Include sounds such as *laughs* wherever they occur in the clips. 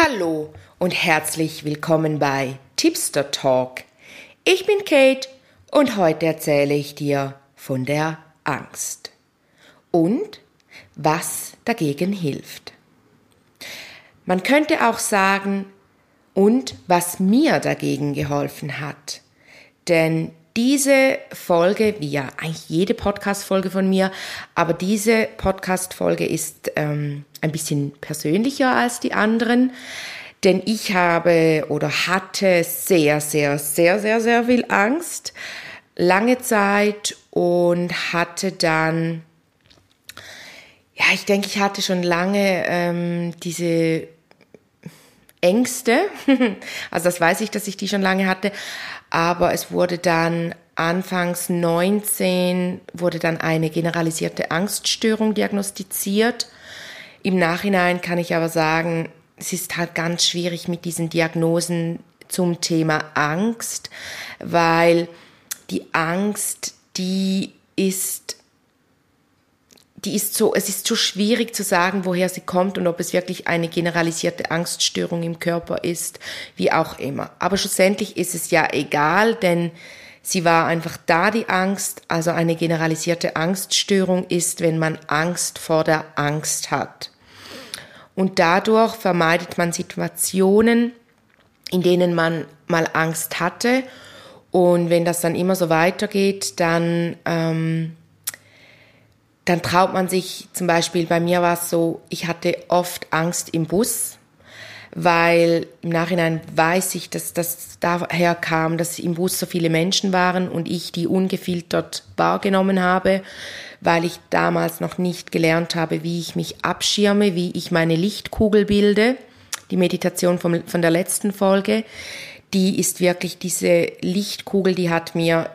Hallo und herzlich willkommen bei Tipster Talk. Ich bin Kate und heute erzähle ich dir von der Angst und was dagegen hilft. Man könnte auch sagen, und was mir dagegen geholfen hat. Denn diese Folge, wie ja eigentlich jede Podcast-Folge von mir, aber diese Podcast-Folge ist ähm, ein bisschen persönlicher als die anderen, denn ich habe oder hatte sehr, sehr, sehr, sehr, sehr viel Angst, lange Zeit und hatte dann, ja, ich denke, ich hatte schon lange ähm, diese Ängste. *laughs* Also das weiß ich, dass ich die schon lange hatte. Aber es wurde dann anfangs 19 wurde dann eine generalisierte Angststörung diagnostiziert. Im Nachhinein kann ich aber sagen, es ist halt ganz schwierig mit diesen Diagnosen zum Thema Angst, weil die Angst, die ist die ist so, es ist so schwierig zu sagen, woher sie kommt und ob es wirklich eine generalisierte Angststörung im Körper ist, wie auch immer. Aber schlussendlich ist es ja egal, denn sie war einfach da, die Angst. Also eine generalisierte Angststörung ist, wenn man Angst vor der Angst hat. Und dadurch vermeidet man Situationen, in denen man mal Angst hatte. Und wenn das dann immer so weitergeht, dann ähm, dann traut man sich zum Beispiel, bei mir war es so, ich hatte oft Angst im Bus, weil im Nachhinein weiß ich, dass das daher kam, dass im Bus so viele Menschen waren und ich die ungefiltert wahrgenommen habe, weil ich damals noch nicht gelernt habe, wie ich mich abschirme, wie ich meine Lichtkugel bilde. Die Meditation vom, von der letzten Folge, die ist wirklich diese Lichtkugel, die hat mir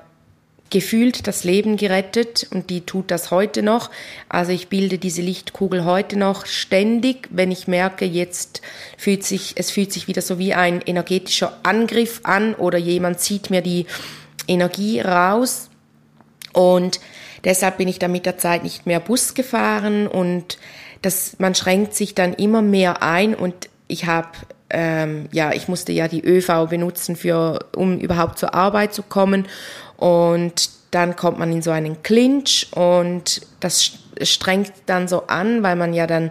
gefühlt das Leben gerettet und die tut das heute noch. Also ich bilde diese Lichtkugel heute noch ständig, wenn ich merke, jetzt fühlt sich, es fühlt sich wieder so wie ein energetischer Angriff an oder jemand zieht mir die Energie raus und deshalb bin ich dann mit der Zeit nicht mehr Bus gefahren und das, man schränkt sich dann immer mehr ein und ich habe ähm, ja, ich musste ja die ÖV benutzen für, um überhaupt zur Arbeit zu kommen und dann kommt man in so einen Clinch und das strengt dann so an, weil man ja dann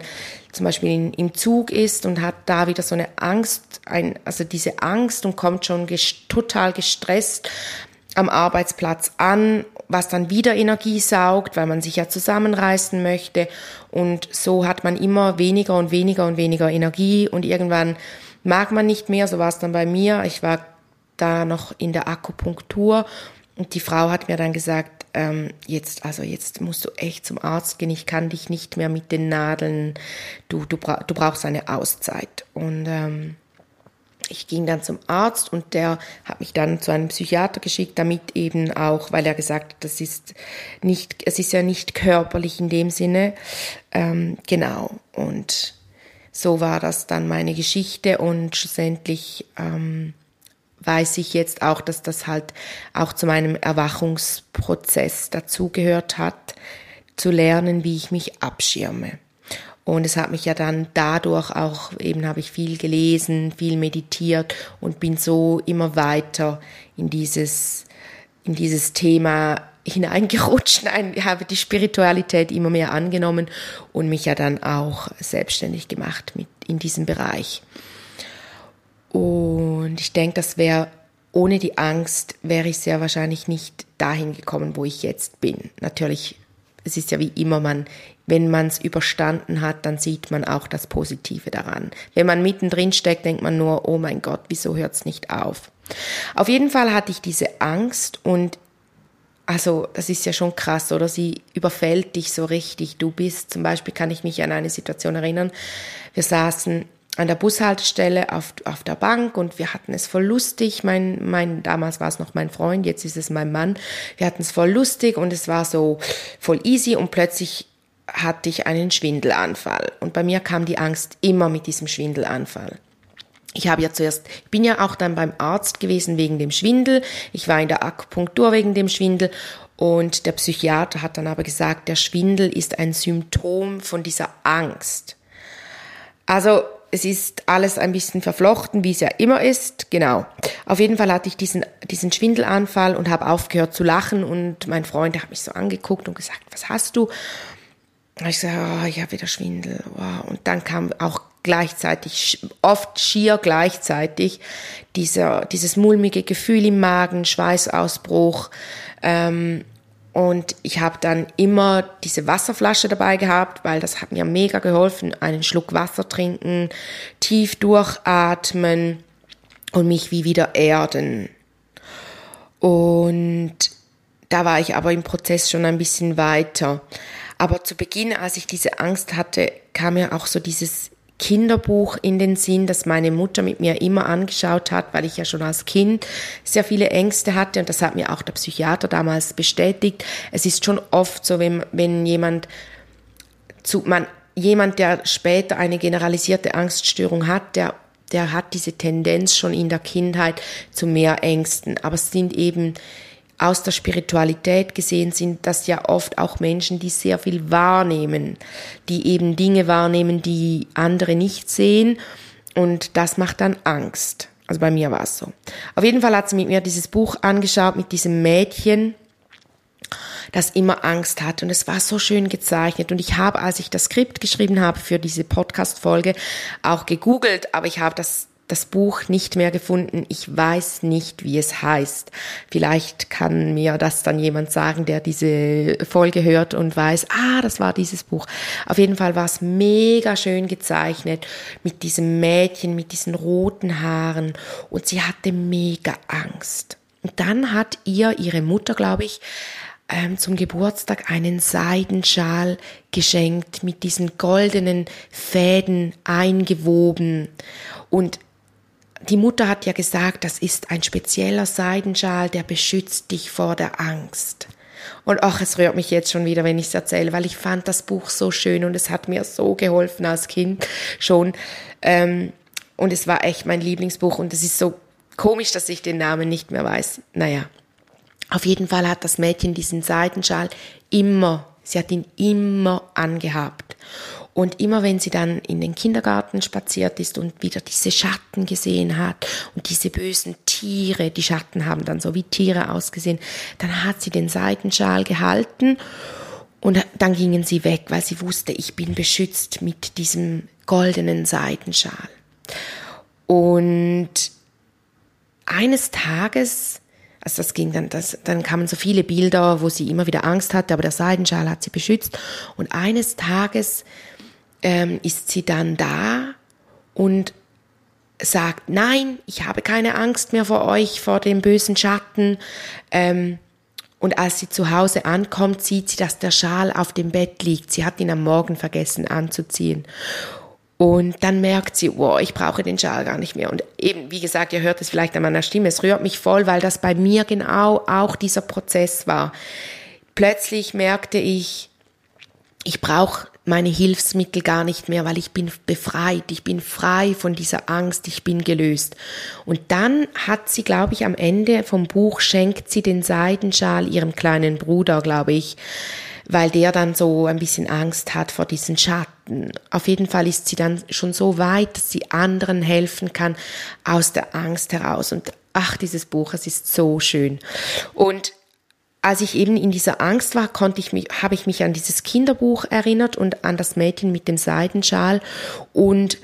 zum Beispiel in, im Zug ist und hat da wieder so eine Angst, ein, also diese Angst und kommt schon gest total gestresst am Arbeitsplatz an, was dann wieder Energie saugt, weil man sich ja zusammenreißen möchte. Und so hat man immer weniger und weniger und weniger Energie und irgendwann mag man nicht mehr. So war es dann bei mir. Ich war da noch in der Akupunktur und die Frau hat mir dann gesagt, ähm, jetzt, also jetzt musst du echt zum Arzt gehen, ich kann dich nicht mehr mit den Nadeln, du, du, bra du brauchst eine Auszeit. Und ähm, ich ging dann zum Arzt und der hat mich dann zu einem Psychiater geschickt, damit eben auch, weil er gesagt hat, das ist nicht, es ist ja nicht körperlich in dem Sinne. Ähm, genau. Und so war das dann meine Geschichte und schlussendlich ähm, weiß ich jetzt auch, dass das halt auch zu meinem Erwachungsprozess dazugehört hat, zu lernen, wie ich mich abschirme. Und es hat mich ja dann dadurch auch, eben habe ich viel gelesen, viel meditiert und bin so immer weiter in dieses, in dieses Thema hineingerutscht, *laughs* Nein, habe die Spiritualität immer mehr angenommen und mich ja dann auch selbstständig gemacht mit in diesem Bereich. Und ich denke, das wäre ohne die Angst wäre ich sehr wahrscheinlich nicht dahin gekommen, wo ich jetzt bin. Natürlich, es ist ja wie immer, man, wenn man es überstanden hat, dann sieht man auch das Positive daran. Wenn man mittendrin steckt, denkt man nur, oh mein Gott, wieso hört es nicht auf? Auf jeden Fall hatte ich diese Angst und also das ist ja schon krass, oder? Sie überfällt dich so richtig. Du bist, zum Beispiel kann ich mich an eine Situation erinnern. Wir saßen an der Bushaltestelle auf, auf der Bank und wir hatten es voll lustig. Mein, mein, damals war es noch mein Freund, jetzt ist es mein Mann. Wir hatten es voll lustig und es war so voll easy und plötzlich hatte ich einen Schwindelanfall. Und bei mir kam die Angst immer mit diesem Schwindelanfall. Ich habe ja zuerst, ich bin ja auch dann beim Arzt gewesen wegen dem Schwindel. Ich war in der Akupunktur wegen dem Schwindel und der Psychiater hat dann aber gesagt, der Schwindel ist ein Symptom von dieser Angst. Also es ist alles ein bisschen verflochten, wie es ja immer ist. Genau. Auf jeden Fall hatte ich diesen, diesen Schwindelanfall und habe aufgehört zu lachen und mein Freund hat mich so angeguckt und gesagt, was hast du? Und ich gesagt, oh, ich habe wieder Schwindel. Wow. Und dann kam auch gleichzeitig, oft schier gleichzeitig, dieser, dieses mulmige Gefühl im Magen, Schweißausbruch, ähm, und ich habe dann immer diese Wasserflasche dabei gehabt, weil das hat mir mega geholfen. Einen Schluck Wasser trinken, tief durchatmen und mich wie wieder erden. Und da war ich aber im Prozess schon ein bisschen weiter. Aber zu Beginn, als ich diese Angst hatte, kam mir auch so dieses Kinderbuch in den Sinn, das meine Mutter mit mir immer angeschaut hat, weil ich ja schon als Kind sehr viele Ängste hatte und das hat mir auch der Psychiater damals bestätigt. Es ist schon oft so, wenn, wenn jemand zu, man, jemand, der später eine generalisierte Angststörung hat, der der hat diese Tendenz schon in der Kindheit zu mehr Ängsten. Aber es sind eben aus der Spiritualität gesehen sind das ja oft auch Menschen, die sehr viel wahrnehmen, die eben Dinge wahrnehmen, die andere nicht sehen und das macht dann Angst. Also bei mir war es so. Auf jeden Fall hat sie mit mir dieses Buch angeschaut mit diesem Mädchen, das immer Angst hat und es war so schön gezeichnet und ich habe, als ich das Skript geschrieben habe für diese Podcast-Folge, auch gegoogelt, aber ich habe das das Buch nicht mehr gefunden. Ich weiß nicht, wie es heißt. Vielleicht kann mir das dann jemand sagen, der diese Folge hört und weiß, ah, das war dieses Buch. Auf jeden Fall war es mega schön gezeichnet mit diesem Mädchen, mit diesen roten Haaren und sie hatte mega Angst. Und dann hat ihr ihre Mutter, glaube ich, ähm, zum Geburtstag einen Seidenschal geschenkt mit diesen goldenen Fäden eingewoben. Und die Mutter hat ja gesagt, das ist ein spezieller Seidenschal, der beschützt dich vor der Angst. Und ach, es rührt mich jetzt schon wieder, wenn ich es erzähle, weil ich fand das Buch so schön und es hat mir so geholfen als Kind schon. Ähm, und es war echt mein Lieblingsbuch und es ist so komisch, dass ich den Namen nicht mehr weiß. Naja, auf jeden Fall hat das Mädchen diesen Seidenschal immer, sie hat ihn immer angehabt. Und immer wenn sie dann in den Kindergarten spaziert ist und wieder diese Schatten gesehen hat und diese bösen Tiere, die Schatten haben dann so wie Tiere ausgesehen, dann hat sie den Seidenschal gehalten und dann gingen sie weg, weil sie wusste, ich bin beschützt mit diesem goldenen Seidenschal. Und eines Tages also das ging dann, das, dann kamen so viele Bilder, wo sie immer wieder Angst hatte, aber der Seidenschal hat sie beschützt. Und eines Tages ähm, ist sie dann da und sagt, nein, ich habe keine Angst mehr vor euch, vor dem bösen Schatten. Ähm, und als sie zu Hause ankommt, sieht sie, dass der Schal auf dem Bett liegt. Sie hat ihn am Morgen vergessen anzuziehen. Und dann merkt sie, wow, ich brauche den Schal gar nicht mehr. Und eben, wie gesagt, ihr hört es vielleicht an meiner Stimme, es rührt mich voll, weil das bei mir genau auch dieser Prozess war. Plötzlich merkte ich, ich brauche meine Hilfsmittel gar nicht mehr, weil ich bin befreit, ich bin frei von dieser Angst, ich bin gelöst. Und dann hat sie, glaube ich, am Ende vom Buch schenkt sie den Seidenschal ihrem kleinen Bruder, glaube ich, weil der dann so ein bisschen Angst hat vor diesen Schatten. Auf jeden Fall ist sie dann schon so weit, dass sie anderen helfen kann aus der Angst heraus. Und ach, dieses Buch, es ist so schön. Und als ich eben in dieser Angst war, konnte ich mich, habe ich mich an dieses Kinderbuch erinnert und an das Mädchen mit dem Seidenschal und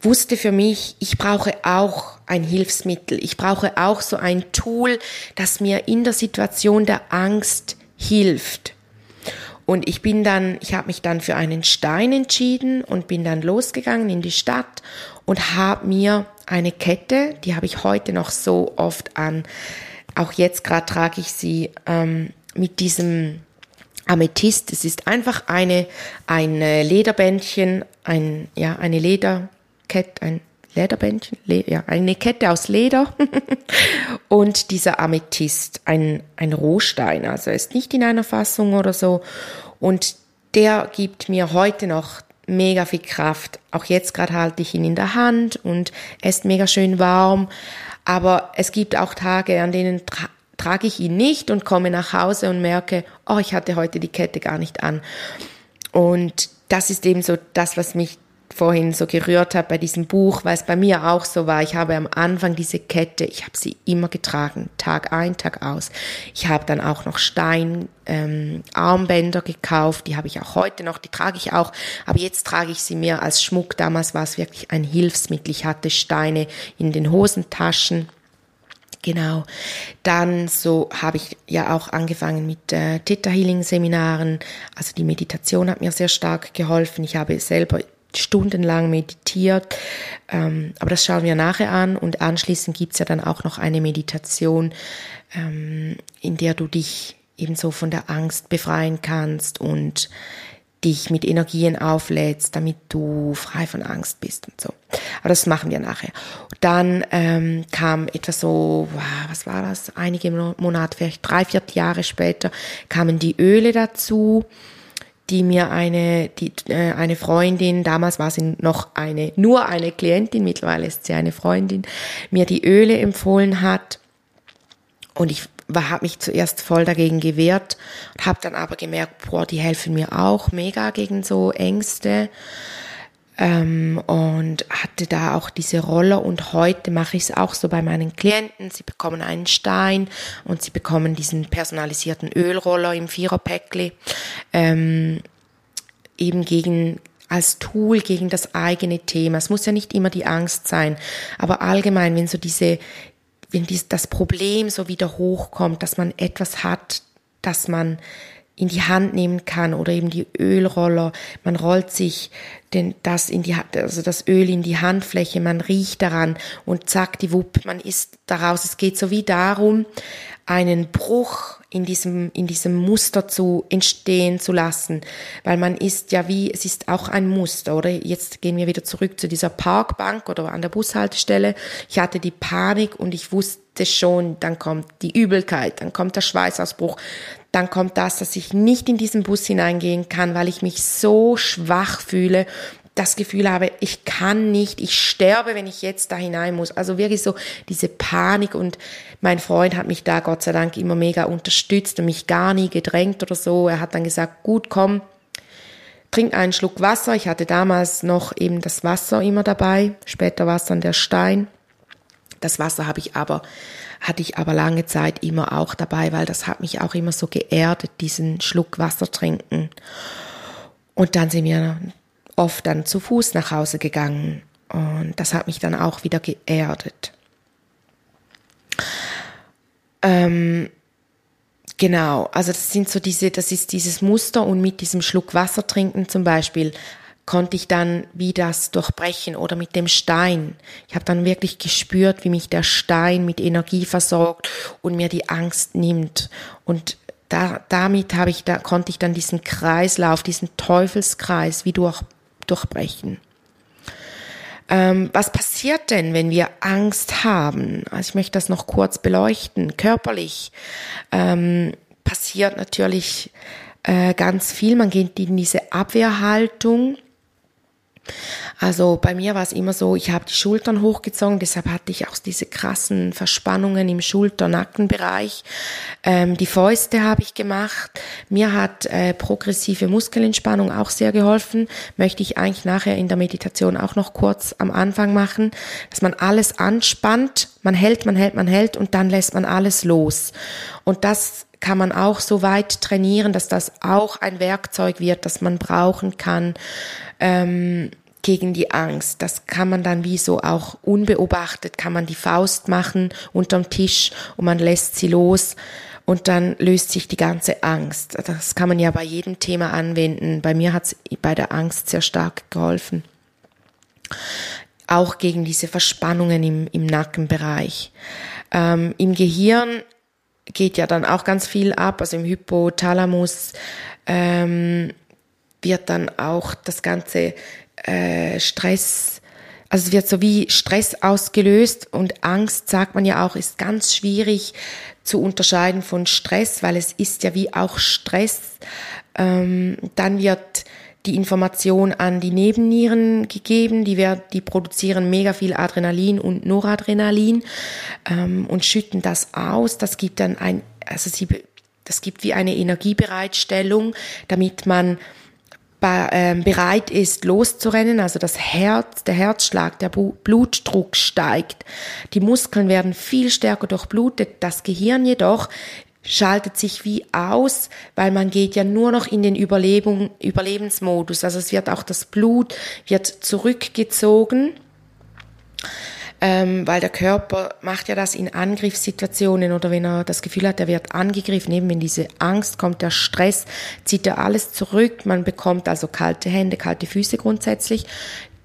wusste für mich, ich brauche auch ein Hilfsmittel. Ich brauche auch so ein Tool, das mir in der Situation der Angst hilft. Und ich bin dann, ich habe mich dann für einen Stein entschieden und bin dann losgegangen in die Stadt und habe mir eine Kette, die habe ich heute noch so oft an, auch jetzt gerade trage ich sie ähm, mit diesem Amethyst. Es ist einfach eine, ein Lederbändchen, ein, ja, eine Lederkette, ein Lederbändchen, Le ja, eine Kette aus Leder *laughs* und dieser Amethyst, ein, ein Rohstein, also ist nicht in einer Fassung oder so und der gibt mir heute noch mega viel Kraft. Auch jetzt gerade halte ich ihn in der Hand und er ist mega schön warm. Aber es gibt auch Tage, an denen tra trage ich ihn nicht und komme nach Hause und merke, oh, ich hatte heute die Kette gar nicht an. Und das ist eben so das, was mich vorhin so gerührt habe bei diesem Buch, weil es bei mir auch so war. Ich habe am Anfang diese Kette, ich habe sie immer getragen, Tag ein, Tag aus. Ich habe dann auch noch Stein ähm, Armbänder gekauft, die habe ich auch heute noch, die trage ich auch, aber jetzt trage ich sie mehr als Schmuck. Damals war es wirklich ein Hilfsmittel. Ich hatte Steine in den Hosentaschen. Genau. Dann so habe ich ja auch angefangen mit äh, Theta Healing Seminaren. Also die Meditation hat mir sehr stark geholfen. Ich habe selber stundenlang meditiert. Ähm, aber das schauen wir nachher an. Und anschließend gibt's ja dann auch noch eine Meditation, ähm, in der du dich ebenso von der Angst befreien kannst und dich mit Energien auflädst, damit du frei von Angst bist und so. Aber das machen wir nachher. Dann ähm, kam etwas so, was war das? Einige Monate, vielleicht drei, vier Jahre später kamen die Öle dazu die mir eine, die, äh, eine Freundin, damals war sie noch eine, nur eine Klientin, mittlerweile ist sie eine Freundin, mir die Öle empfohlen hat. Und ich habe mich zuerst voll dagegen gewehrt, habe dann aber gemerkt, boah, die helfen mir auch mega gegen so Ängste ähm, und hatte da auch diese Rolle und heute mache ich es auch so bei meinen Klienten. Sie bekommen einen Stein und sie bekommen diesen personalisierten Ölroller im Viererpäckli ähm, eben gegen als Tool gegen das eigene Thema. Es muss ja nicht immer die Angst sein, aber allgemein, wenn so diese, wenn dies, das Problem so wieder hochkommt, dass man etwas hat, dass man in die Hand nehmen kann oder eben die Ölroller. Man rollt sich denn das in die, also das Öl in die Handfläche, man riecht daran und zack, die Wupp, man ist daraus. Es geht so wie darum, einen Bruch in diesem, in diesem Muster zu entstehen zu lassen, weil man ist ja wie, es ist auch ein Muster, oder? Jetzt gehen wir wieder zurück zu dieser Parkbank oder an der Bushaltestelle. Ich hatte die Panik und ich wusste schon, dann kommt die Übelkeit, dann kommt der Schweißausbruch, dann kommt das, dass ich nicht in diesen Bus hineingehen kann, weil ich mich so schwach fühle, das Gefühl habe, ich kann nicht, ich sterbe, wenn ich jetzt da hinein muss. Also wirklich so diese Panik und mein Freund hat mich da Gott sei Dank immer mega unterstützt und mich gar nie gedrängt oder so. Er hat dann gesagt, gut, komm, trink einen Schluck Wasser. Ich hatte damals noch eben das Wasser immer dabei, später war es dann der Stein. Das Wasser habe ich aber hatte ich aber lange Zeit immer auch dabei, weil das hat mich auch immer so geerdet, diesen Schluck Wasser trinken. Und dann sind wir oft dann zu Fuß nach Hause gegangen und das hat mich dann auch wieder geerdet. Ähm, genau, also das sind so diese, das ist dieses Muster und mit diesem Schluck Wasser trinken zum Beispiel konnte ich dann wie das durchbrechen oder mit dem Stein. Ich habe dann wirklich gespürt, wie mich der Stein mit Energie versorgt und mir die Angst nimmt. Und da, damit habe ich, da konnte ich dann diesen Kreislauf, diesen Teufelskreis wie durch, durchbrechen. Ähm, was passiert denn, wenn wir Angst haben? Also ich möchte das noch kurz beleuchten. Körperlich ähm, passiert natürlich äh, ganz viel. Man geht in diese Abwehrhaltung also bei mir war es immer so, ich habe die Schultern hochgezogen, deshalb hatte ich auch diese krassen Verspannungen im Schulter-Nackenbereich. Ähm, die Fäuste habe ich gemacht. Mir hat äh, progressive Muskelentspannung auch sehr geholfen. Möchte ich eigentlich nachher in der Meditation auch noch kurz am Anfang machen, dass man alles anspannt, man hält, man hält, man hält und dann lässt man alles los. Und das kann man auch so weit trainieren, dass das auch ein Werkzeug wird, das man brauchen kann, ähm, gegen die Angst. Das kann man dann wie so auch unbeobachtet, kann man die Faust machen unterm Tisch und man lässt sie los und dann löst sich die ganze Angst. Das kann man ja bei jedem Thema anwenden. Bei mir hat es bei der Angst sehr stark geholfen. Auch gegen diese Verspannungen im, im Nackenbereich. Ähm, Im Gehirn geht ja dann auch ganz viel ab, also im Hypothalamus ähm, wird dann auch das ganze äh, Stress, also es wird so wie Stress ausgelöst und Angst, sagt man ja auch, ist ganz schwierig zu unterscheiden von Stress, weil es ist ja wie auch Stress. Ähm, dann wird die Information an die Nebennieren gegeben, die, werden, die produzieren mega viel Adrenalin und Noradrenalin ähm, und schütten das aus. Das gibt dann ein, also sie, das gibt wie eine Energiebereitstellung, damit man ähm, bereit ist, loszurennen, also das Herz, der Herzschlag, der Blutdruck steigt. Die Muskeln werden viel stärker durchblutet, das Gehirn jedoch schaltet sich wie aus, weil man geht ja nur noch in den Überlebung, Überlebensmodus. Also es wird auch das Blut wird zurückgezogen. Ähm, weil der Körper macht ja das in Angriffssituationen oder wenn er das Gefühl hat, er wird angegriffen, eben wenn diese Angst kommt, der Stress, zieht er alles zurück, man bekommt also kalte Hände, kalte Füße grundsätzlich,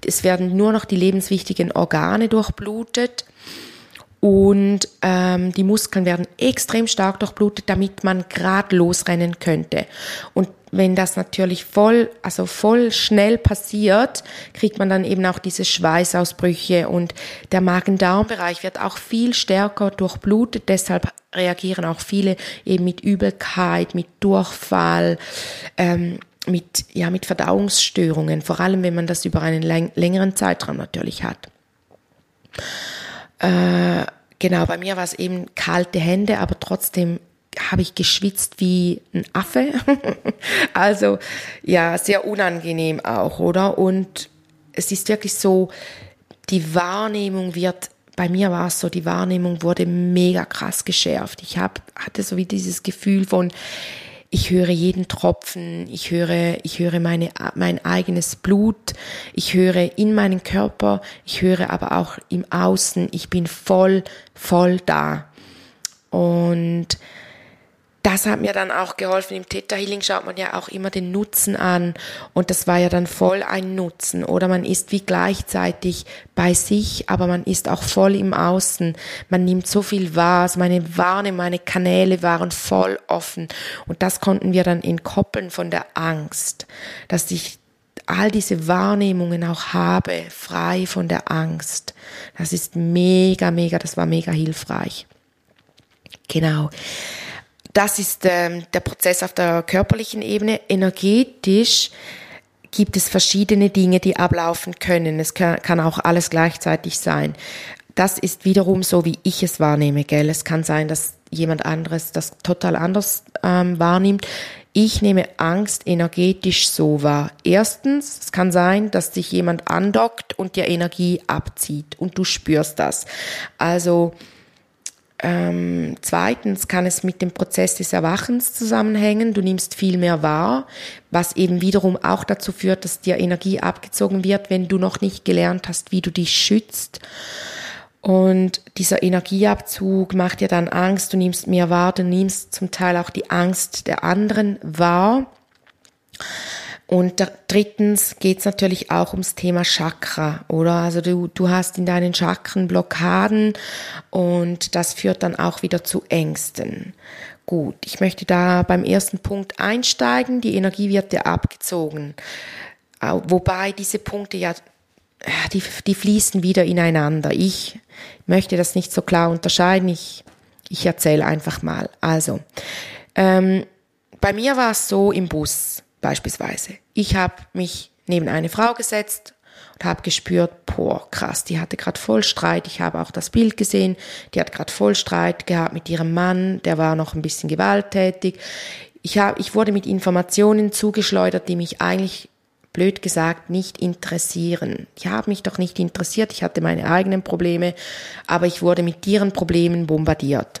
es werden nur noch die lebenswichtigen Organe durchblutet und ähm, die Muskeln werden extrem stark durchblutet, damit man gerade losrennen könnte. Und wenn das natürlich voll, also voll schnell passiert, kriegt man dann eben auch diese Schweißausbrüche und der Magen-Darm-Bereich wird auch viel stärker durchblutet. Deshalb reagieren auch viele eben mit Übelkeit, mit Durchfall, ähm, mit, ja, mit Verdauungsstörungen, vor allem wenn man das über einen längeren Zeitraum natürlich hat. Äh, genau, bei mir war es eben kalte Hände, aber trotzdem habe ich geschwitzt wie ein Affe. *laughs* also ja, sehr unangenehm auch, oder? Und es ist wirklich so, die Wahrnehmung wird, bei mir war es so, die Wahrnehmung wurde mega krass geschärft. Ich hab, hatte so wie dieses Gefühl von, ich höre jeden Tropfen, ich höre, ich höre meine, mein eigenes Blut, ich höre in meinen Körper, ich höre aber auch im Außen, ich bin voll, voll da. Und das hat mir dann auch geholfen. Im Theta Healing schaut man ja auch immer den Nutzen an und das war ja dann voll ein Nutzen. Oder man ist wie gleichzeitig bei sich, aber man ist auch voll im Außen. Man nimmt so viel wahr. Also meine Warne, meine Kanäle waren voll offen und das konnten wir dann entkoppeln von der Angst, dass ich all diese Wahrnehmungen auch habe, frei von der Angst. Das ist mega, mega, das war mega hilfreich. Genau. Das ist ähm, der Prozess auf der körperlichen Ebene. Energetisch gibt es verschiedene Dinge, die ablaufen können. Es kann, kann auch alles gleichzeitig sein. Das ist wiederum so, wie ich es wahrnehme, gell? Es kann sein, dass jemand anderes das total anders ähm, wahrnimmt. Ich nehme Angst energetisch so wahr. Erstens, es kann sein, dass dich jemand andockt und dir Energie abzieht und du spürst das. Also ähm, zweitens kann es mit dem Prozess des Erwachens zusammenhängen. Du nimmst viel mehr wahr, was eben wiederum auch dazu führt, dass dir Energie abgezogen wird, wenn du noch nicht gelernt hast, wie du dich schützt. Und dieser Energieabzug macht dir dann Angst, du nimmst mehr wahr, du nimmst zum Teil auch die Angst der anderen wahr. Und drittens geht es natürlich auch ums Thema Chakra, oder? Also du, du hast in deinen Chakren Blockaden und das führt dann auch wieder zu Ängsten. Gut, ich möchte da beim ersten Punkt einsteigen. Die Energie wird dir abgezogen. Wobei diese Punkte ja, die, die fließen wieder ineinander. Ich möchte das nicht so klar unterscheiden. Ich, ich erzähle einfach mal. Also, ähm, bei mir war es so im Bus Beispielsweise, ich habe mich neben eine Frau gesetzt und habe gespürt, boah, krass, die hatte gerade voll Streit. Ich habe auch das Bild gesehen, die hat gerade voll Streit gehabt mit ihrem Mann, der war noch ein bisschen gewalttätig. Ich, hab, ich wurde mit Informationen zugeschleudert, die mich eigentlich blöd gesagt nicht interessieren. Die haben mich doch nicht interessiert, ich hatte meine eigenen Probleme, aber ich wurde mit ihren Problemen bombardiert.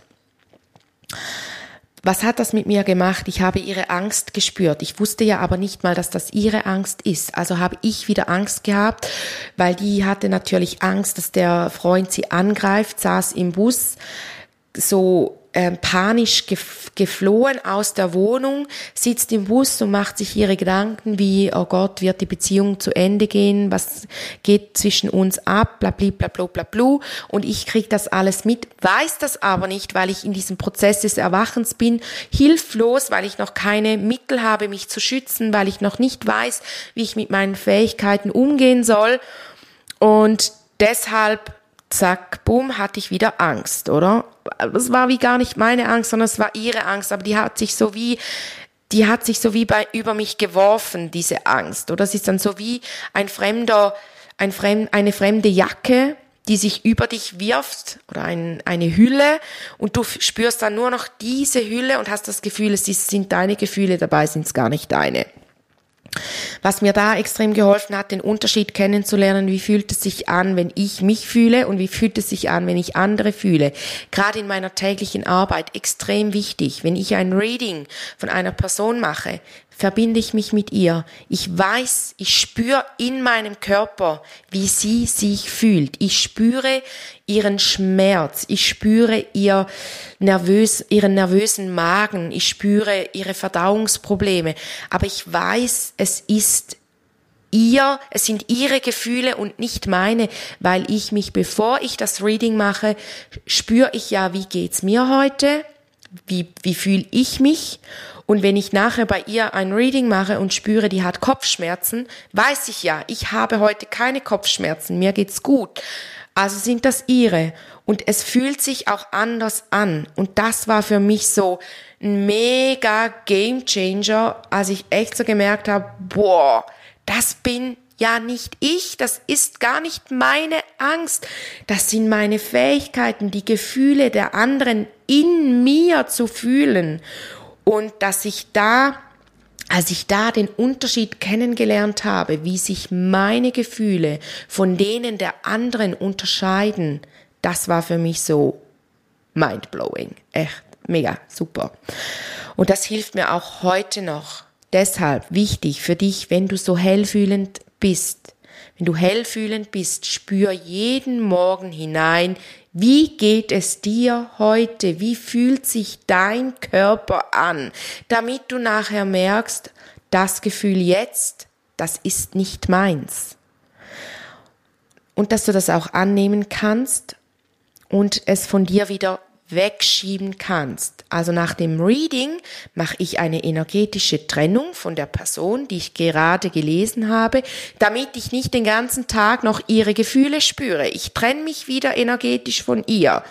Was hat das mit mir gemacht? Ich habe ihre Angst gespürt. Ich wusste ja aber nicht mal, dass das ihre Angst ist. Also habe ich wieder Angst gehabt, weil die hatte natürlich Angst, dass der Freund sie angreift, saß im Bus so ähm, panisch geflohen aus der Wohnung, sitzt im Bus und macht sich ihre Gedanken wie, oh Gott, wird die Beziehung zu Ende gehen, was geht zwischen uns ab, bla bla bla bla bla bla. Und ich krieg das alles mit, weiß das aber nicht, weil ich in diesem Prozess des Erwachens bin, hilflos, weil ich noch keine Mittel habe, mich zu schützen, weil ich noch nicht weiß, wie ich mit meinen Fähigkeiten umgehen soll. Und deshalb zack, boom, hatte ich wieder Angst, oder? Es war wie gar nicht meine Angst, sondern es war ihre Angst, aber die hat sich so wie, die hat sich so wie bei, über mich geworfen, diese Angst, oder? Es ist dann so wie ein fremder, ein fremd, eine fremde Jacke, die sich über dich wirft oder ein, eine Hülle und du spürst dann nur noch diese Hülle und hast das Gefühl, es ist, sind deine Gefühle, dabei sind es gar nicht deine. Was mir da extrem geholfen hat, den Unterschied kennenzulernen, wie fühlt es sich an, wenn ich mich fühle und wie fühlt es sich an, wenn ich andere fühle. Gerade in meiner täglichen Arbeit extrem wichtig. Wenn ich ein Reading von einer Person mache, verbinde ich mich mit ihr. Ich weiß, ich spüre in meinem Körper, wie sie sich fühlt. Ich spüre ihren Schmerz. Ich spüre ihr nervös, ihren nervösen Magen. Ich spüre ihre Verdauungsprobleme. Aber ich weiß, es ist ihr, es sind ihre Gefühle und nicht meine, weil ich mich, bevor ich das Reading mache, spüre ich ja, wie geht's mir heute? Wie, wie fühle ich mich? Und wenn ich nachher bei ihr ein Reading mache und spüre, die hat Kopfschmerzen, weiß ich ja, ich habe heute keine Kopfschmerzen, mir geht's gut. Also sind das ihre. Und es fühlt sich auch anders an. Und das war für mich so ein mega Game Changer, als ich echt so gemerkt habe, boah, das bin ja nicht ich, das ist gar nicht meine Angst, das sind meine Fähigkeiten, die Gefühle der anderen in mir zu fühlen und dass ich da, als ich da den Unterschied kennengelernt habe, wie sich meine Gefühle von denen der anderen unterscheiden, das war für mich so mindblowing. Echt mega super. Und das hilft mir auch heute noch. Deshalb wichtig für dich, wenn du so hellfühlend bist, wenn du hellfühlend bist, spür jeden Morgen hinein, wie geht es dir heute? Wie fühlt sich dein Körper an? Damit du nachher merkst, das Gefühl jetzt, das ist nicht meins. Und dass du das auch annehmen kannst und es von dir wieder wegschieben kannst. Also nach dem Reading mache ich eine energetische Trennung von der Person, die ich gerade gelesen habe, damit ich nicht den ganzen Tag noch ihre Gefühle spüre. Ich trenne mich wieder energetisch von ihr.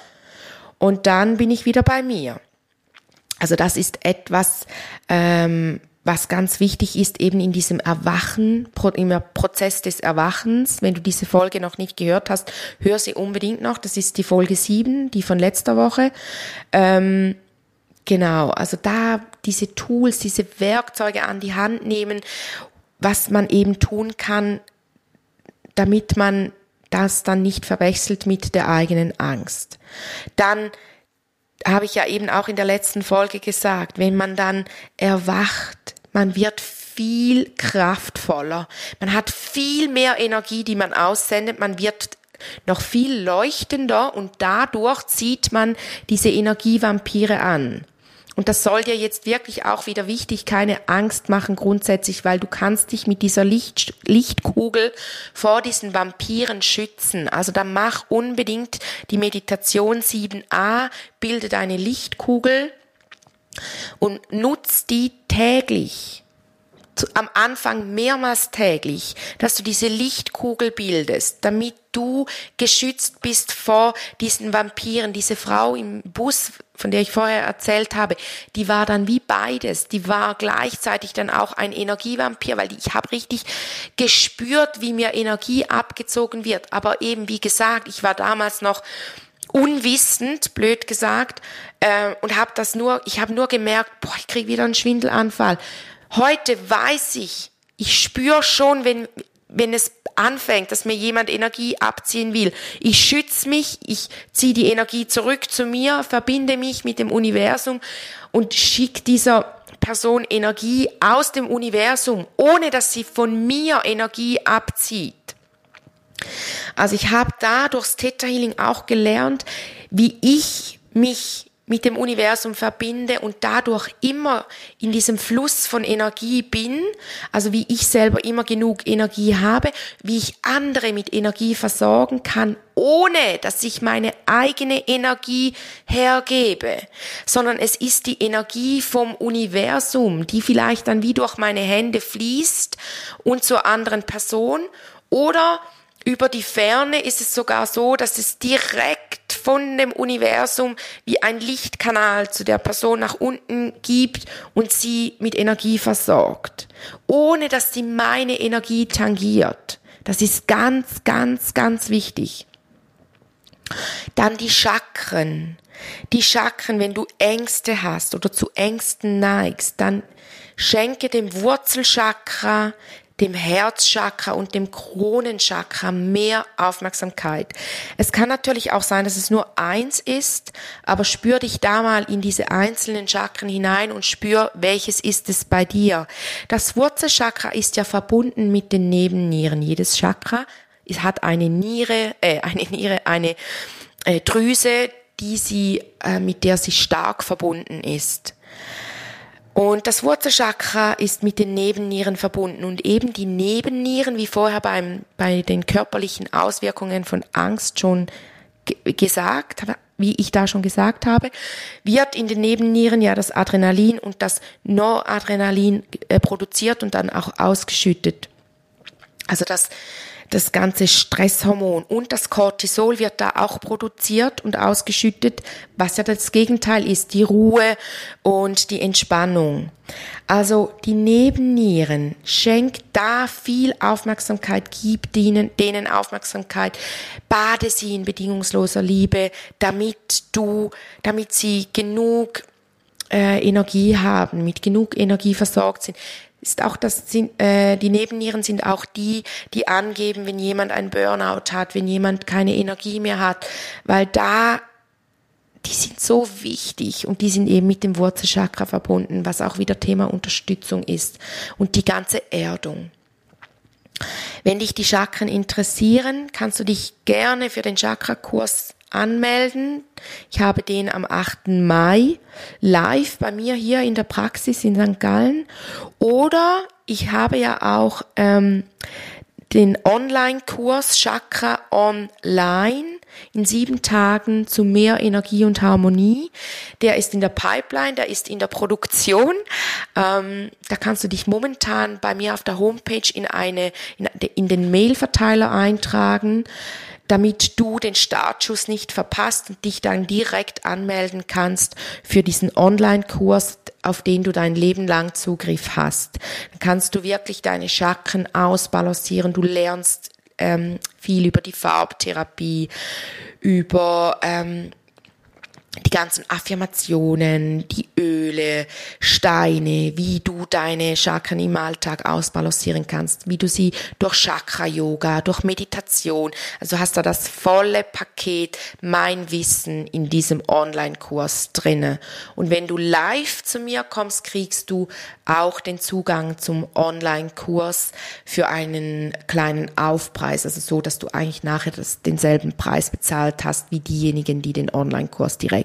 Und dann bin ich wieder bei mir. Also das ist etwas, ähm, was ganz wichtig ist, eben in diesem Erwachen, im Prozess des Erwachens. Wenn du diese Folge noch nicht gehört hast, hör sie unbedingt noch. Das ist die Folge 7, die von letzter Woche. Ähm, genau, also da diese Tools, diese Werkzeuge an die Hand nehmen, was man eben tun kann, damit man das dann nicht verwechselt mit der eigenen Angst. Dann habe ich ja eben auch in der letzten Folge gesagt, wenn man dann erwacht, man wird viel kraftvoller, man hat viel mehr Energie, die man aussendet, man wird noch viel leuchtender und dadurch zieht man diese Energievampire an. Und das soll dir jetzt wirklich auch wieder wichtig, keine Angst machen grundsätzlich, weil du kannst dich mit dieser Licht, Lichtkugel vor diesen Vampiren schützen. Also dann mach unbedingt die Meditation 7a, bilde deine Lichtkugel und nutz die täglich am Anfang mehrmals täglich, dass du diese Lichtkugel bildest, damit du geschützt bist vor diesen Vampiren. Diese Frau im Bus, von der ich vorher erzählt habe, die war dann wie beides. Die war gleichzeitig dann auch ein Energievampir, weil ich habe richtig gespürt, wie mir Energie abgezogen wird. Aber eben, wie gesagt, ich war damals noch unwissend, blöd gesagt, äh, und habe das nur, ich habe nur gemerkt, boah, ich kriege wieder einen Schwindelanfall. Heute weiß ich, ich spüre schon, wenn, wenn es anfängt, dass mir jemand Energie abziehen will. Ich schütze mich, ich ziehe die Energie zurück zu mir, verbinde mich mit dem Universum und schicke dieser Person Energie aus dem Universum, ohne dass sie von mir Energie abzieht. Also ich habe da durchs Theta Healing auch gelernt, wie ich mich mit dem Universum verbinde und dadurch immer in diesem Fluss von Energie bin, also wie ich selber immer genug Energie habe, wie ich andere mit Energie versorgen kann, ohne dass ich meine eigene Energie hergebe, sondern es ist die Energie vom Universum, die vielleicht dann wie durch meine Hände fließt und zur anderen Person oder über die Ferne ist es sogar so, dass es direkt von dem Universum wie ein Lichtkanal zu der Person nach unten gibt und sie mit Energie versorgt, ohne dass sie meine Energie tangiert. Das ist ganz, ganz, ganz wichtig. Dann die Chakren. die Chakren, wenn du Ängste hast oder zu Ängsten neigst, dann schenke dem Wurzelchakra, dem Herzchakra und dem Kronenchakra mehr Aufmerksamkeit. Es kann natürlich auch sein, dass es nur eins ist, aber spür dich da mal in diese einzelnen Chakren hinein und spür, welches ist es bei dir. Das Wurzelchakra ist ja verbunden mit den Nebennieren. Jedes Chakra hat eine Niere, äh, eine Niere, eine äh, Drüse, die sie, äh, mit der sie stark verbunden ist. Und das Wurzelchakra ist mit den Nebennieren verbunden und eben die Nebennieren, wie vorher beim, bei den körperlichen Auswirkungen von Angst schon gesagt, wie ich da schon gesagt habe, wird in den Nebennieren ja das Adrenalin und das Noradrenalin äh, produziert und dann auch ausgeschüttet. Also das das ganze Stresshormon und das Cortisol wird da auch produziert und ausgeschüttet, was ja das Gegenteil ist, die Ruhe und die Entspannung. Also die Nebennieren, schenk da viel Aufmerksamkeit, gib denen, denen Aufmerksamkeit, bade sie in bedingungsloser Liebe, damit du, damit sie genug äh, Energie haben, mit genug Energie versorgt sind ist auch das äh, die Nebennieren sind auch die, die angeben, wenn jemand ein Burnout hat, wenn jemand keine Energie mehr hat, weil da die sind so wichtig und die sind eben mit dem Wurzelchakra verbunden, was auch wieder Thema Unterstützung ist und die ganze Erdung. Wenn dich die Chakren interessieren, kannst du dich gerne für den Chakra-Kurs anmelden. Ich habe den am 8. Mai live bei mir hier in der Praxis in St. Gallen. Oder ich habe ja auch ähm, den Online-Kurs Chakra Online in sieben Tagen zu mehr Energie und Harmonie. Der ist in der Pipeline, der ist in der Produktion. Ähm, da kannst du dich momentan bei mir auf der Homepage in eine in, in den Mailverteiler eintragen damit du den Startschuss nicht verpasst und dich dann direkt anmelden kannst für diesen Online-Kurs, auf den du dein Leben lang Zugriff hast. Dann kannst du wirklich deine Chakren ausbalancieren. Du lernst ähm, viel über die Farbtherapie, über ähm, die ganzen Affirmationen, die Öle, Steine, wie du deine Chakren im Alltag ausbalancieren kannst, wie du sie durch Chakra-Yoga, durch Meditation, also hast du das volle Paket, mein Wissen in diesem Online-Kurs drinne. Und wenn du live zu mir kommst, kriegst du auch den Zugang zum Online-Kurs für einen kleinen Aufpreis, also so, dass du eigentlich nachher das, denselben Preis bezahlt hast wie diejenigen, die den Online-Kurs direkt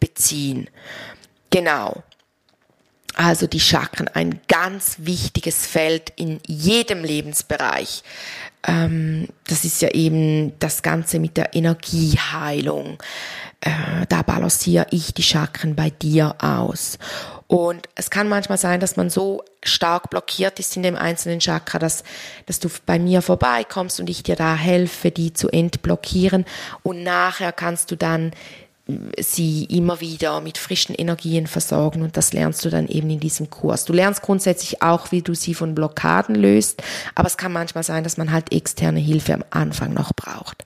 beziehen. Genau. Also die Chakren, ein ganz wichtiges Feld in jedem Lebensbereich. Ähm, das ist ja eben das Ganze mit der Energieheilung. Äh, da balanciere ich die Chakren bei dir aus. Und es kann manchmal sein, dass man so stark blockiert ist in dem einzelnen Chakra, dass, dass du bei mir vorbeikommst und ich dir da helfe, die zu entblockieren. Und nachher kannst du dann sie immer wieder mit frischen Energien versorgen und das lernst du dann eben in diesem Kurs. Du lernst grundsätzlich auch, wie du sie von Blockaden löst, aber es kann manchmal sein, dass man halt externe Hilfe am Anfang noch braucht.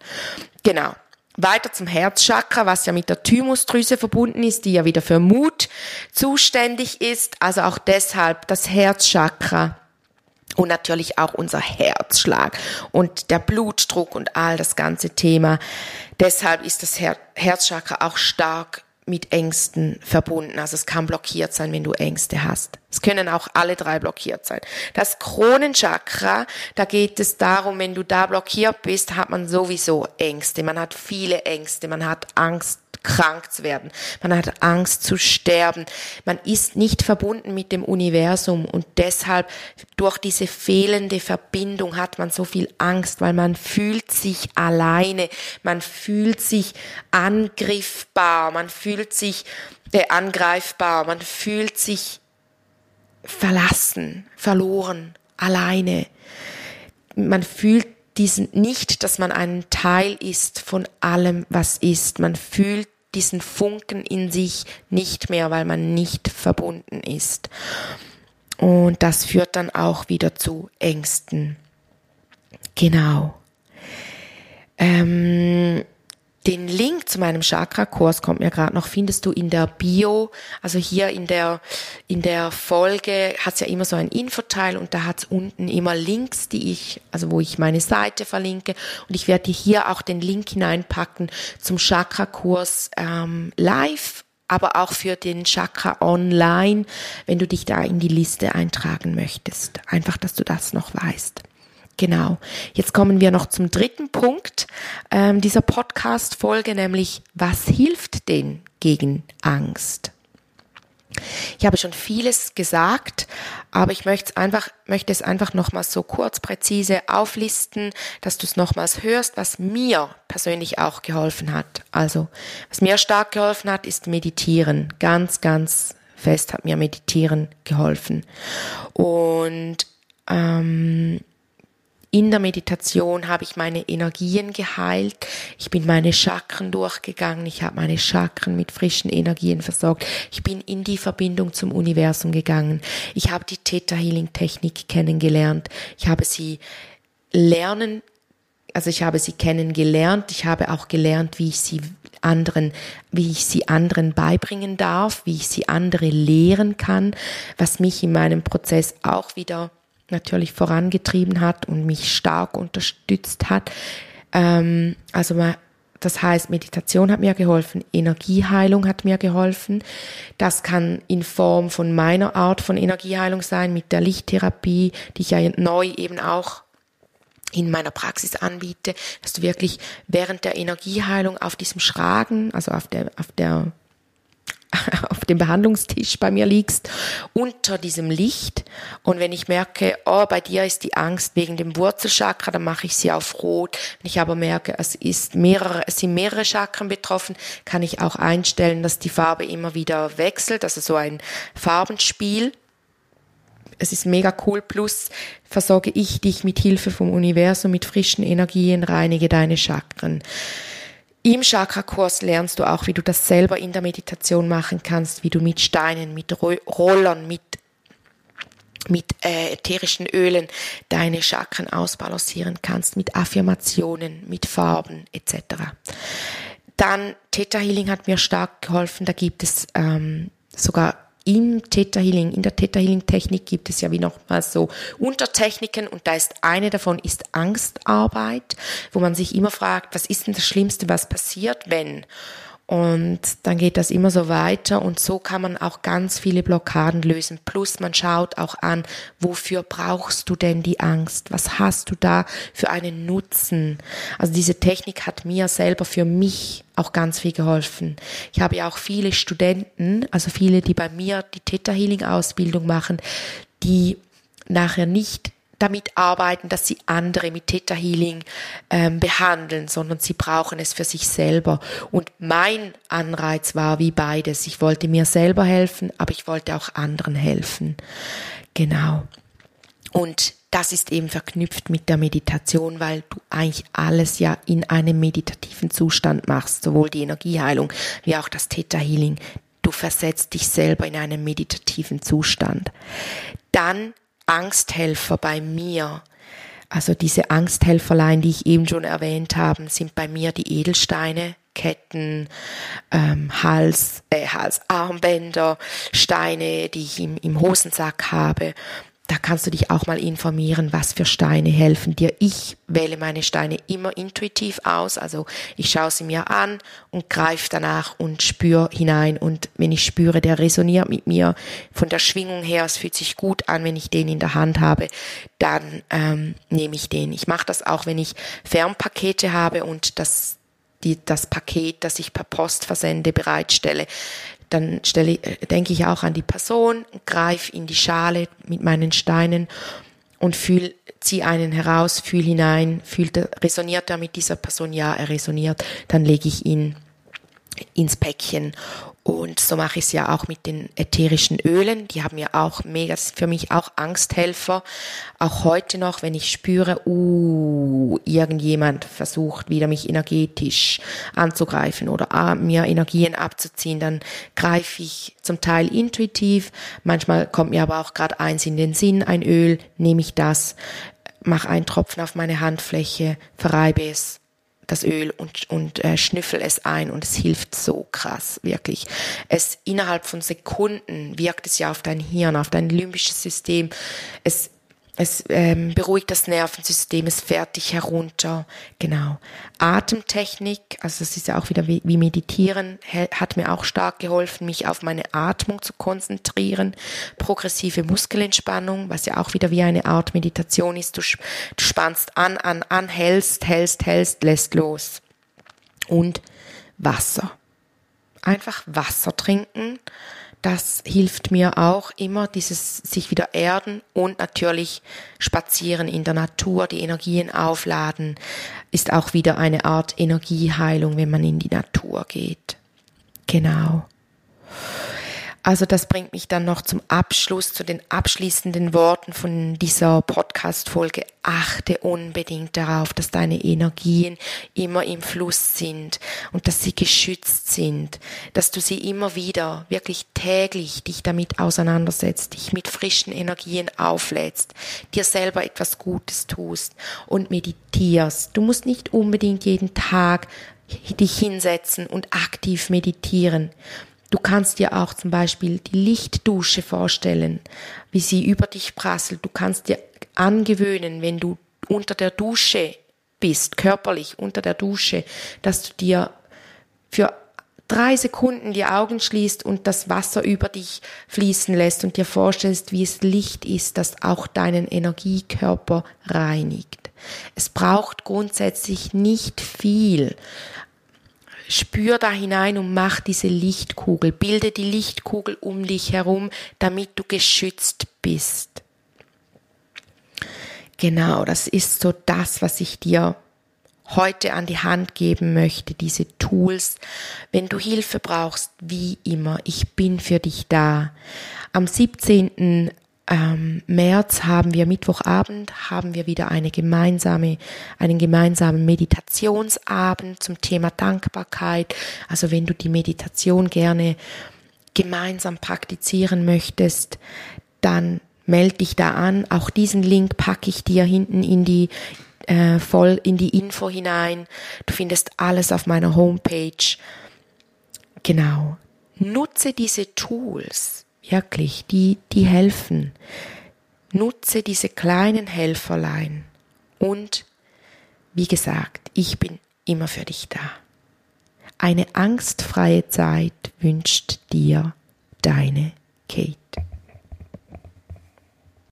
Genau. Weiter zum Herzchakra, was ja mit der Thymusdrüse verbunden ist, die ja wieder für Mut zuständig ist. Also auch deshalb das Herzchakra und natürlich auch unser Herzschlag und der Blutdruck und all das ganze Thema. Deshalb ist das Her Herzchakra auch stark mit Ängsten verbunden. Also es kann blockiert sein, wenn du Ängste hast. Es können auch alle drei blockiert sein. Das Kronenchakra, da geht es darum, wenn du da blockiert bist, hat man sowieso Ängste. Man hat viele Ängste, man hat Angst krank zu werden. Man hat Angst zu sterben. Man ist nicht verbunden mit dem Universum und deshalb durch diese fehlende Verbindung hat man so viel Angst, weil man fühlt sich alleine, man fühlt sich angriffbar, man fühlt sich äh, angreifbar, man fühlt sich verlassen, verloren, alleine. Man fühlt diesen nicht, dass man ein Teil ist von allem, was ist. Man fühlt diesen Funken in sich nicht mehr, weil man nicht verbunden ist. Und das führt dann auch wieder zu Ängsten. Genau. Ähm, Den Link zu meinem Chakra-Kurs kommt mir gerade noch, findest du in der Bio, also hier in der, in der Folge hat's ja immer so ein Infoteil und da hat's unten immer Links, die ich, also wo ich meine Seite verlinke und ich werde dir hier auch den Link hineinpacken zum Chakra-Kurs ähm, live aber auch für den Chakra Online, wenn du dich da in die Liste eintragen möchtest. Einfach, dass du das noch weißt. Genau. Jetzt kommen wir noch zum dritten Punkt ähm, dieser Podcast-Folge, nämlich was hilft denn gegen Angst? Ich habe schon vieles gesagt, aber ich möchte es einfach, möchte es einfach nochmals so kurz präzise auflisten, dass du es nochmals hörst, was mir persönlich auch geholfen hat. Also, was mir stark geholfen hat, ist Meditieren. Ganz, ganz fest hat mir Meditieren geholfen. Und ähm, in der Meditation habe ich meine Energien geheilt. Ich bin meine Chakren durchgegangen. Ich habe meine Chakren mit frischen Energien versorgt. Ich bin in die Verbindung zum Universum gegangen. Ich habe die Theta Healing Technik kennengelernt. Ich habe sie lernen, also ich habe sie kennengelernt. Ich habe auch gelernt, wie ich sie anderen, wie ich sie anderen beibringen darf, wie ich sie andere lehren kann, was mich in meinem Prozess auch wieder natürlich vorangetrieben hat und mich stark unterstützt hat. Ähm, also das heißt, Meditation hat mir geholfen, Energieheilung hat mir geholfen. Das kann in Form von meiner Art von Energieheilung sein, mit der Lichttherapie, die ich ja neu eben auch in meiner Praxis anbiete, dass du wirklich während der Energieheilung auf diesem Schragen, also auf der, auf der *laughs* auf dem Behandlungstisch bei mir liegst, unter diesem Licht. Und wenn ich merke, oh, bei dir ist die Angst wegen dem Wurzelchakra, dann mache ich sie auf Rot. Wenn ich aber merke, es ist mehrere, es sind mehrere Chakren betroffen, kann ich auch einstellen, dass die Farbe immer wieder wechselt, also so ein Farbenspiel. Es ist mega cool. Plus versorge ich dich mit Hilfe vom Universum mit frischen Energien, reinige deine Chakren. Im Chakra-Kurs lernst du auch, wie du das selber in der Meditation machen kannst, wie du mit Steinen, mit Rollern, mit mit äh, ätherischen Ölen deine Chakren ausbalancieren kannst, mit Affirmationen, mit Farben etc. Dann Theta Healing hat mir stark geholfen. Da gibt es ähm, sogar im Theta Healing, in der Theta Healing Technik gibt es ja wie nochmal so Untertechniken und da ist eine davon ist Angstarbeit, wo man sich immer fragt, was ist denn das Schlimmste, was passiert, wenn? Und dann geht das immer so weiter und so kann man auch ganz viele Blockaden lösen. Plus man schaut auch an, wofür brauchst du denn die Angst? Was hast du da für einen Nutzen? Also diese Technik hat mir selber für mich auch ganz viel geholfen. Ich habe ja auch viele Studenten, also viele, die bei mir die Theta Healing Ausbildung machen, die nachher nicht damit arbeiten, dass sie andere mit Theta Healing ähm, behandeln, sondern sie brauchen es für sich selber. Und mein Anreiz war wie beides. Ich wollte mir selber helfen, aber ich wollte auch anderen helfen. Genau. Und das ist eben verknüpft mit der Meditation, weil du eigentlich alles ja in einem meditativen Zustand machst, sowohl die Energieheilung wie auch das Theta Healing. Du versetzt dich selber in einen meditativen Zustand. Dann Angsthelfer bei mir. Also diese Angsthelferlein, die ich eben schon erwähnt habe, sind bei mir die Edelsteine, Ketten, ähm, Hals, äh, Halsarmbänder, Steine, die ich im, im Hosensack habe da kannst du dich auch mal informieren, was für Steine helfen dir. Ich wähle meine Steine immer intuitiv aus, also ich schaue sie mir an und greife danach und spüre hinein. Und wenn ich spüre, der resoniert mit mir von der Schwingung her, es fühlt sich gut an, wenn ich den in der Hand habe, dann ähm, nehme ich den. Ich mache das auch, wenn ich Fernpakete habe und das die, das Paket, das ich per Post versende, bereitstelle dann stelle, äh, denke ich auch an die Person, greife in die Schale mit meinen Steinen und fühl, zieh einen heraus, fühl hinein, fühlt, resoniert er mit dieser Person? Ja, er resoniert. Dann lege ich ihn ins Päckchen und so mache ich es ja auch mit den ätherischen Ölen. Die haben ja auch mega, für mich auch Angsthelfer. Auch heute noch, wenn ich spüre, uh, irgendjemand versucht wieder mich energetisch anzugreifen oder mir Energien abzuziehen, dann greife ich zum Teil intuitiv. Manchmal kommt mir aber auch gerade eins in den Sinn, ein Öl, nehme ich das, mache einen Tropfen auf meine Handfläche, verreibe es das Öl und, und äh, schnüffel es ein und es hilft so krass, wirklich. Es innerhalb von Sekunden wirkt es ja auf dein Hirn, auf dein limbisches System. Es es ähm, beruhigt das Nervensystem, es fährt dich herunter. Genau. Atemtechnik, also es ist ja auch wieder wie, wie Meditieren, hat mir auch stark geholfen, mich auf meine Atmung zu konzentrieren. Progressive Muskelentspannung, was ja auch wieder wie eine Art Meditation ist. Du, du spannst an, an, an, hältst, hältst, hältst, lässt los. Und Wasser. Einfach Wasser trinken das hilft mir auch immer, dieses sich wieder erden und natürlich spazieren in der Natur, die Energien aufladen, ist auch wieder eine Art Energieheilung, wenn man in die Natur geht. Genau. Also das bringt mich dann noch zum Abschluss, zu den abschließenden Worten von dieser Podcast-Folge. Achte unbedingt darauf, dass deine Energien immer im Fluss sind und dass sie geschützt sind, dass du sie immer wieder wirklich täglich dich damit auseinandersetzt, dich mit frischen Energien auflädst, dir selber etwas Gutes tust und meditierst. Du musst nicht unbedingt jeden Tag dich hinsetzen und aktiv meditieren. Du kannst dir auch zum Beispiel die Lichtdusche vorstellen, wie sie über dich prasselt. Du kannst dir angewöhnen, wenn du unter der Dusche bist, körperlich unter der Dusche, dass du dir für drei Sekunden die Augen schließt und das Wasser über dich fließen lässt und dir vorstellst, wie es Licht ist, das auch deinen Energiekörper reinigt. Es braucht grundsätzlich nicht viel. Spür da hinein und mach diese Lichtkugel. Bilde die Lichtkugel um dich herum, damit du geschützt bist. Genau, das ist so das, was ich dir heute an die Hand geben möchte, diese Tools. Wenn du Hilfe brauchst, wie immer, ich bin für dich da. Am 17 ähm, März haben wir Mittwochabend haben wir wieder eine gemeinsame einen gemeinsamen Meditationsabend zum Thema Dankbarkeit. Also wenn du die Meditation gerne gemeinsam praktizieren möchtest, dann melde dich da an. Auch diesen Link packe ich dir hinten in die äh, voll in die Info hinein. Du findest alles auf meiner Homepage. Genau. Nutze diese Tools Wirklich, die, die helfen. Nutze diese kleinen Helferlein. Und, wie gesagt, ich bin immer für dich da. Eine angstfreie Zeit wünscht dir deine Kate.